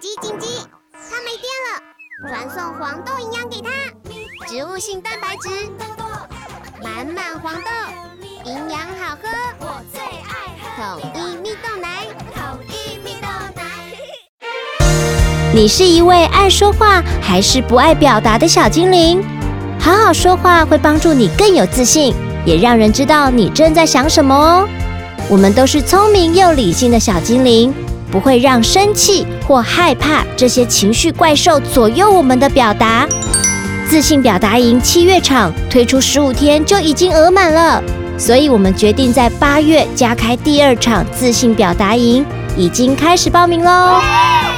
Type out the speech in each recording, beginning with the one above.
紧急紧急！它没电了，传送黄豆营养给它，植物性蛋白质，满满黄豆，营养好喝，我最爱喝统一蜜豆奶，统一蜜豆奶。你是一位爱说话还是不爱表达的小精灵？好好说话会帮助你更有自信，也让人知道你正在想什么哦。我们都是聪明又理性的小精灵。不会让生气或害怕这些情绪怪兽左右我们的表达。自信表达营七月场推出十五天就已经额满了，所以我们决定在八月加开第二场自信表达营，已经开始报名喽。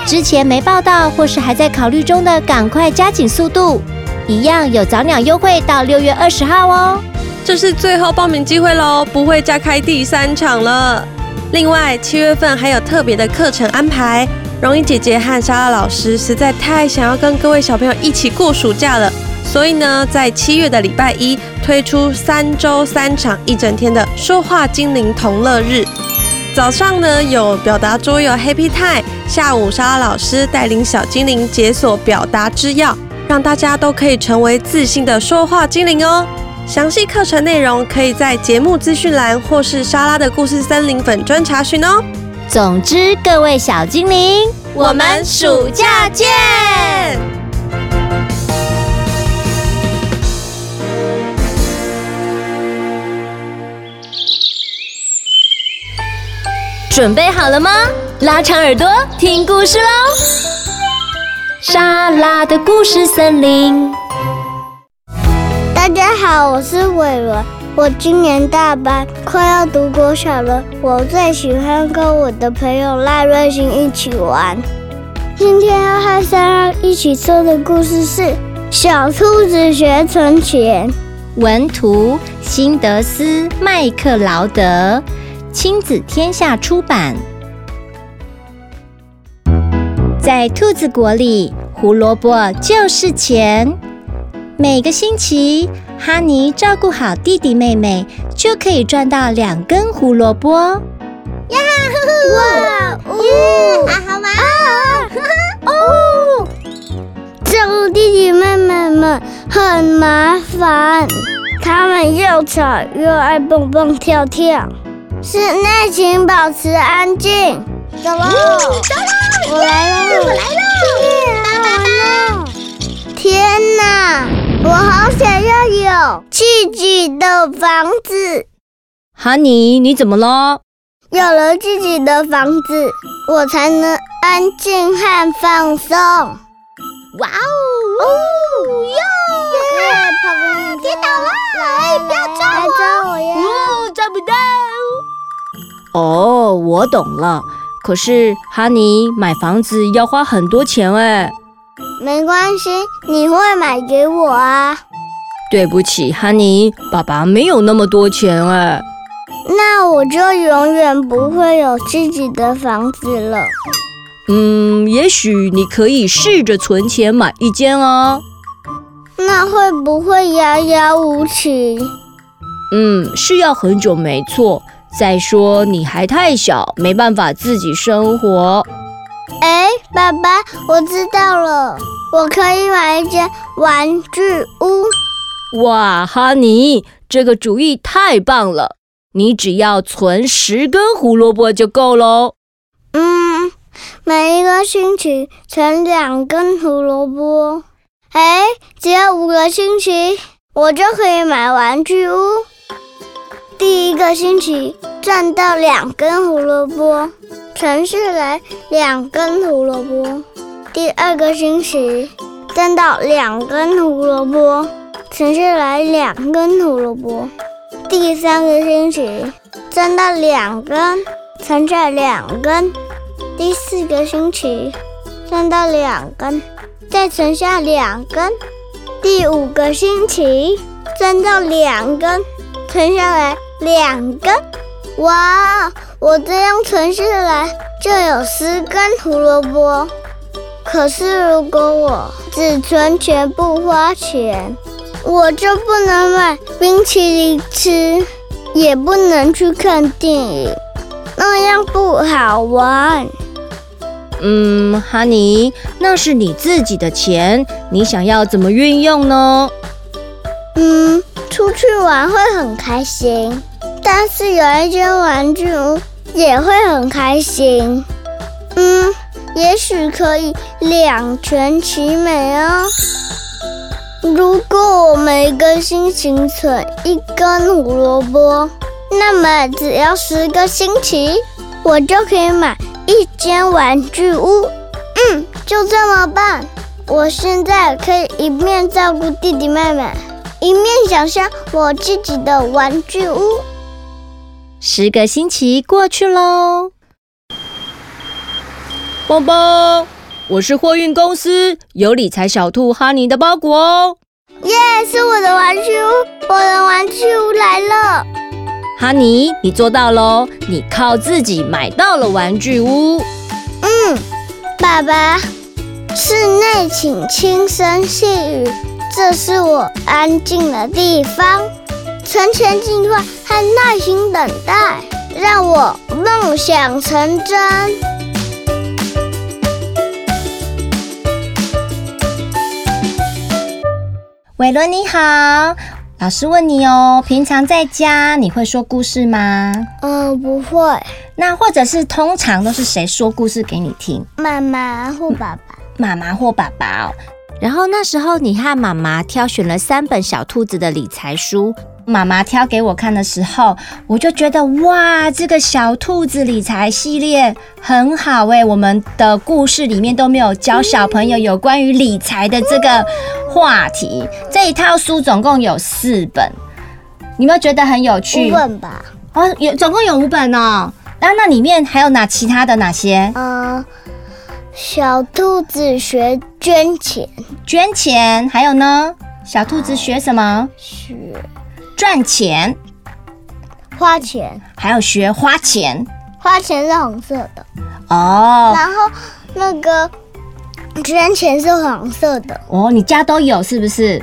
之前没报到或是还在考虑中的，赶快加紧速度，一样有早鸟优惠到六月二十号哦。这是最后报名机会喽，不会加开第三场了。另外，七月份还有特别的课程安排。容仪姐姐和莎拉老师实在太想要跟各位小朋友一起过暑假了，所以呢，在七月的礼拜一推出三周三场一整天的说话精灵同乐日。早上呢有表达桌游 Happy Time，下午莎拉老师带领小精灵解锁表达之钥，让大家都可以成为自信的说话精灵哦。详细课程内容可以在节目资讯栏或是莎拉的故事森林粉专查询哦。总之，各位小精灵，我们暑假见！准备好了吗？拉长耳朵听故事喽！莎拉的故事森林。大家好，我是伟伦，我今年大班，快要读国小了。我最喜欢跟我的朋友赖瑞星一起玩。今天要和莎拉一起说的故事是《小兔子学存钱》，文图辛德斯麦克劳德，亲子天下出版。在兔子国里，胡萝卜就是钱。每个星期，哈尼照顾好弟弟妹妹，就可以赚到两根胡萝卜。呀哈！哇哦！啊好玩啊！哦，照顾弟弟妹妹们很麻烦，他们又吵又爱蹦蹦跳跳。室内请保持安静。走喽！走喽！我来了！我来了！爸爸爸！天哪！我好想要有自己的房子。哈尼，你怎么了？有了自己的房子，我才能安静和放松。哇哦！哦哟！耶！砰！跌倒了！来，不要抓我！抓我呀！哦，抓不到。哦，我懂了。可是哈尼买房子要花很多钱哎。没关系，你会买给我啊。对不起，哈尼，爸爸没有那么多钱哎。那我就永远不会有自己的房子了。嗯，也许你可以试着存钱买一间哦。那会不会遥遥无期？嗯，是要很久没错。再说你还太小，没办法自己生活。哎，爸爸，我知道了，我可以买一间玩具屋。哇，哈尼，这个主意太棒了！你只要存十根胡萝卜就够喽。嗯，每一个星期存两根胡萝卜。哎，只要五个星期，我就可以买玩具屋。第一个星期赚到两根胡萝卜。存下来两根胡萝卜，第二个星期挣到两根胡萝卜，存下来两根胡萝卜，第三个星期挣到两根，存下两根，第四个星期挣到两根，再存下两根，第五个星期挣到两根，存下来两根，哇！我这样存下来就有十根胡萝卜。可是如果我只存钱不花钱，我就不能买冰淇淋吃，也不能去看电影，那样不好玩。嗯，哈尼，那是你自己的钱，你想要怎么运用呢？嗯，出去玩会很开心，但是有一间玩具屋也会很开心。嗯，也许可以两全其美哦。如果我每个星期存一根胡萝卜，那么只要十个星期，我就可以买一间玩具屋。嗯，就这么办。我现在可以一面照顾弟弟妹妹。一面想象我自己的玩具屋。十个星期过去喽。邦邦，我是货运公司有理财小兔哈尼的包裹哦。耶，是我的玩具屋，我的玩具屋来了。哈尼，你做到喽，你靠自己买到了玩具屋。嗯，爸爸，室内请轻声细语。这是我安静的地方，存钱计划和耐心等待，让我梦想成真。伟伦你好，老师问你哦，平常在家你会说故事吗？嗯，不会。那或者是通常都是谁说故事给你听？妈妈或爸爸。妈妈或爸爸哦。然后那时候，你和妈妈挑选了三本小兔子的理财书。妈妈挑给我看的时候，我就觉得哇，这个小兔子理财系列很好诶。我们的故事里面都没有教小朋友有关于理财的这个话题。这一套书总共有四本，你有没有觉得很有趣？五本吧。哦，有总共有五本哦。那那里面还有哪其他的哪些？嗯。小兔子学捐钱，捐钱，还有呢？小兔子学什么？学赚钱，花钱，还有学花钱。花钱是红色的哦，然后那个捐钱是黄色的哦。你家都有是不是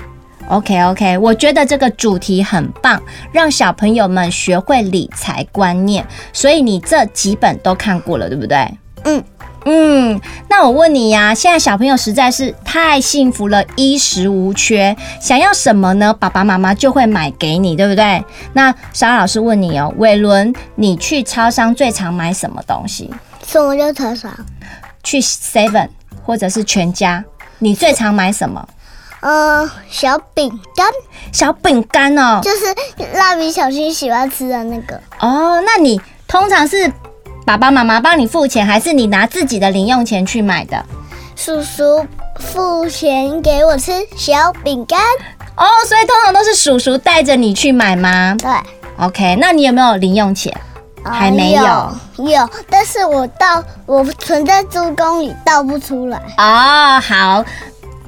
？OK OK，我觉得这个主题很棒，让小朋友们学会理财观念。所以你这几本都看过了，对不对？嗯。嗯，那我问你呀，现在小朋友实在是太幸福了，衣食无缺，想要什么呢？爸爸妈妈就会买给你，对不对？那莎老师问你哦，伟伦，你去超商最常买什么东西？什么叫超商？去 Seven 或者是全家，你最常买什么？呃，小饼干。小饼干哦，就是蜡笔小新喜欢吃的那个。哦，那你通常是？爸爸妈妈帮你付钱，还是你拿自己的零用钱去买的？叔叔付钱给我吃小饼干哦，所以通常都是叔叔带着你去买吗？对。OK，那你有没有零用钱？呃、还没有。有，但是我倒我存在猪公里倒不出来。哦，好。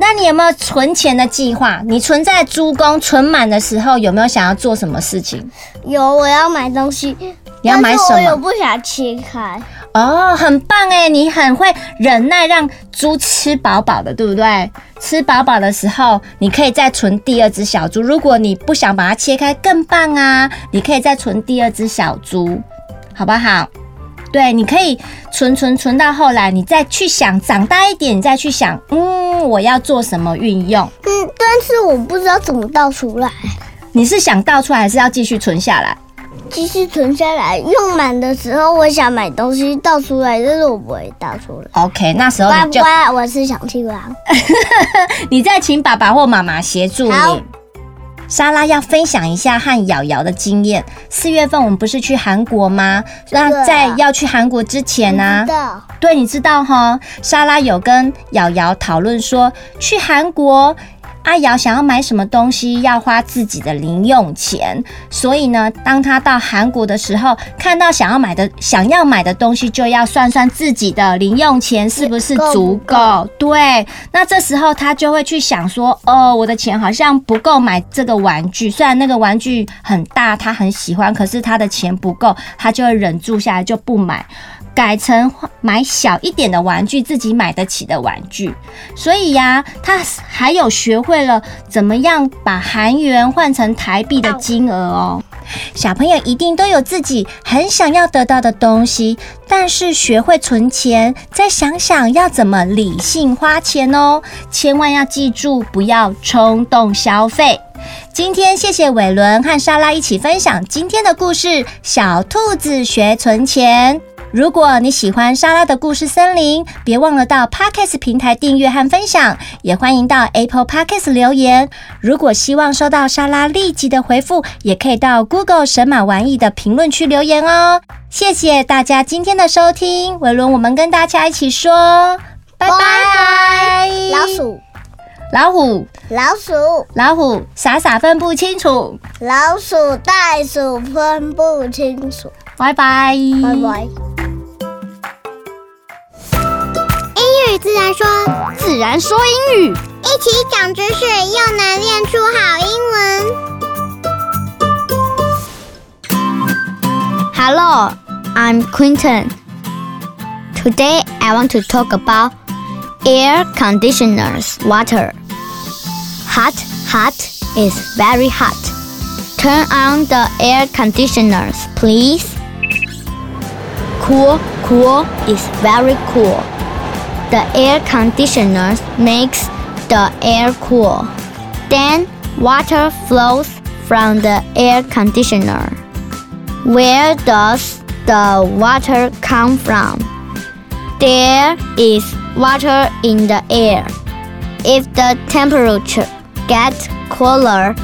那你有没有存钱的计划？你存在猪公存满的时候，有没有想要做什么事情？有，我要买东西。你要买什么？我有不想切开哦，很棒哎！你很会忍耐，让猪吃饱饱的，对不对？吃饱饱的时候，你可以再存第二只小猪。如果你不想把它切开，更棒啊！你可以再存第二只小猪，好不好？对，你可以存存存到后来，你再去想，长大一点，你再去想，嗯，我要做什么运用？嗯，但是我不知道怎么倒出来。你是想倒出来，还是要继续存下来？继续存下来，用满的时候，我想买东西倒出来，但是我不会倒出来。OK，那时候你就，乖乖，我是小青蛙。你再请爸爸或妈妈协助你。莎拉要分享一下和瑶瑶的经验。四月份我们不是去韩国吗？那在要去韩国之前呢？对，你知道哈？莎拉有跟瑶瑶讨论说，去韩国。阿瑶想要买什么东西，要花自己的零用钱，所以呢，当他到韩国的时候，看到想要买的想要买的东西，就要算算自己的零用钱是不是足够。对，那这时候他就会去想说，哦，我的钱好像不够买这个玩具，虽然那个玩具很大，他很喜欢，可是他的钱不够，他就会忍住下来就不买。改成买小一点的玩具，自己买得起的玩具。所以呀、啊，他还有学会了怎么样把韩元换成台币的金额哦。小朋友一定都有自己很想要得到的东西，但是学会存钱，再想想要怎么理性花钱哦。千万要记住，不要冲动消费。今天谢谢伟伦和莎拉一起分享今天的故事《小兔子学存钱》。如果你喜欢莎拉的故事森林，别忘了到 Podcast 平台订阅和分享，也欢迎到 Apple Podcast 留言。如果希望收到莎拉立即的回复，也可以到 Google 神马玩意的评论区留言哦。谢谢大家今天的收听，伟伦，我们跟大家一起说拜拜。老鼠，老虎，老鼠，老虎，傻傻分不清楚。老鼠，袋鼠分不清楚。拜拜，拜拜。自然说，自然说英语，一起长知识，又能练出好英文。Hello, I'm Quinton. Today I want to talk about air conditioners water. Hot, hot is very hot. Turn on the air conditioners, please. Cool, cool is very cool. The air conditioner makes the air cool. Then water flows from the air conditioner. Where does the water come from? There is water in the air. If the temperature gets cooler,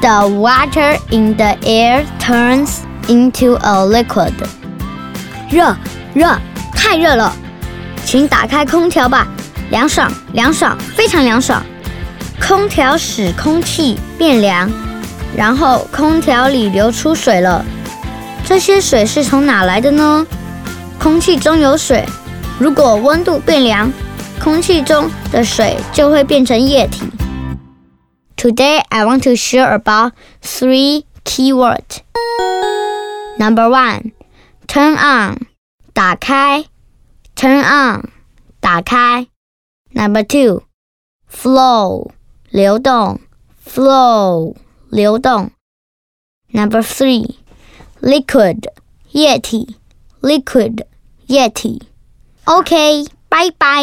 the water in the air turns into a liquid. 热，热，太热了。 请打开空调吧，凉爽，凉爽，非常凉爽。空调使空气变凉，然后空调里流出水了。这些水是从哪来的呢？空气中有水，如果温度变凉，空气中的水就会变成液体。Today I want to share about three keywords. Number one, turn on，打开。Turn on，打开。Number two，flow，流动。Flow，流动。Number three，liquid，液体。Liquid，液体。OK，拜拜。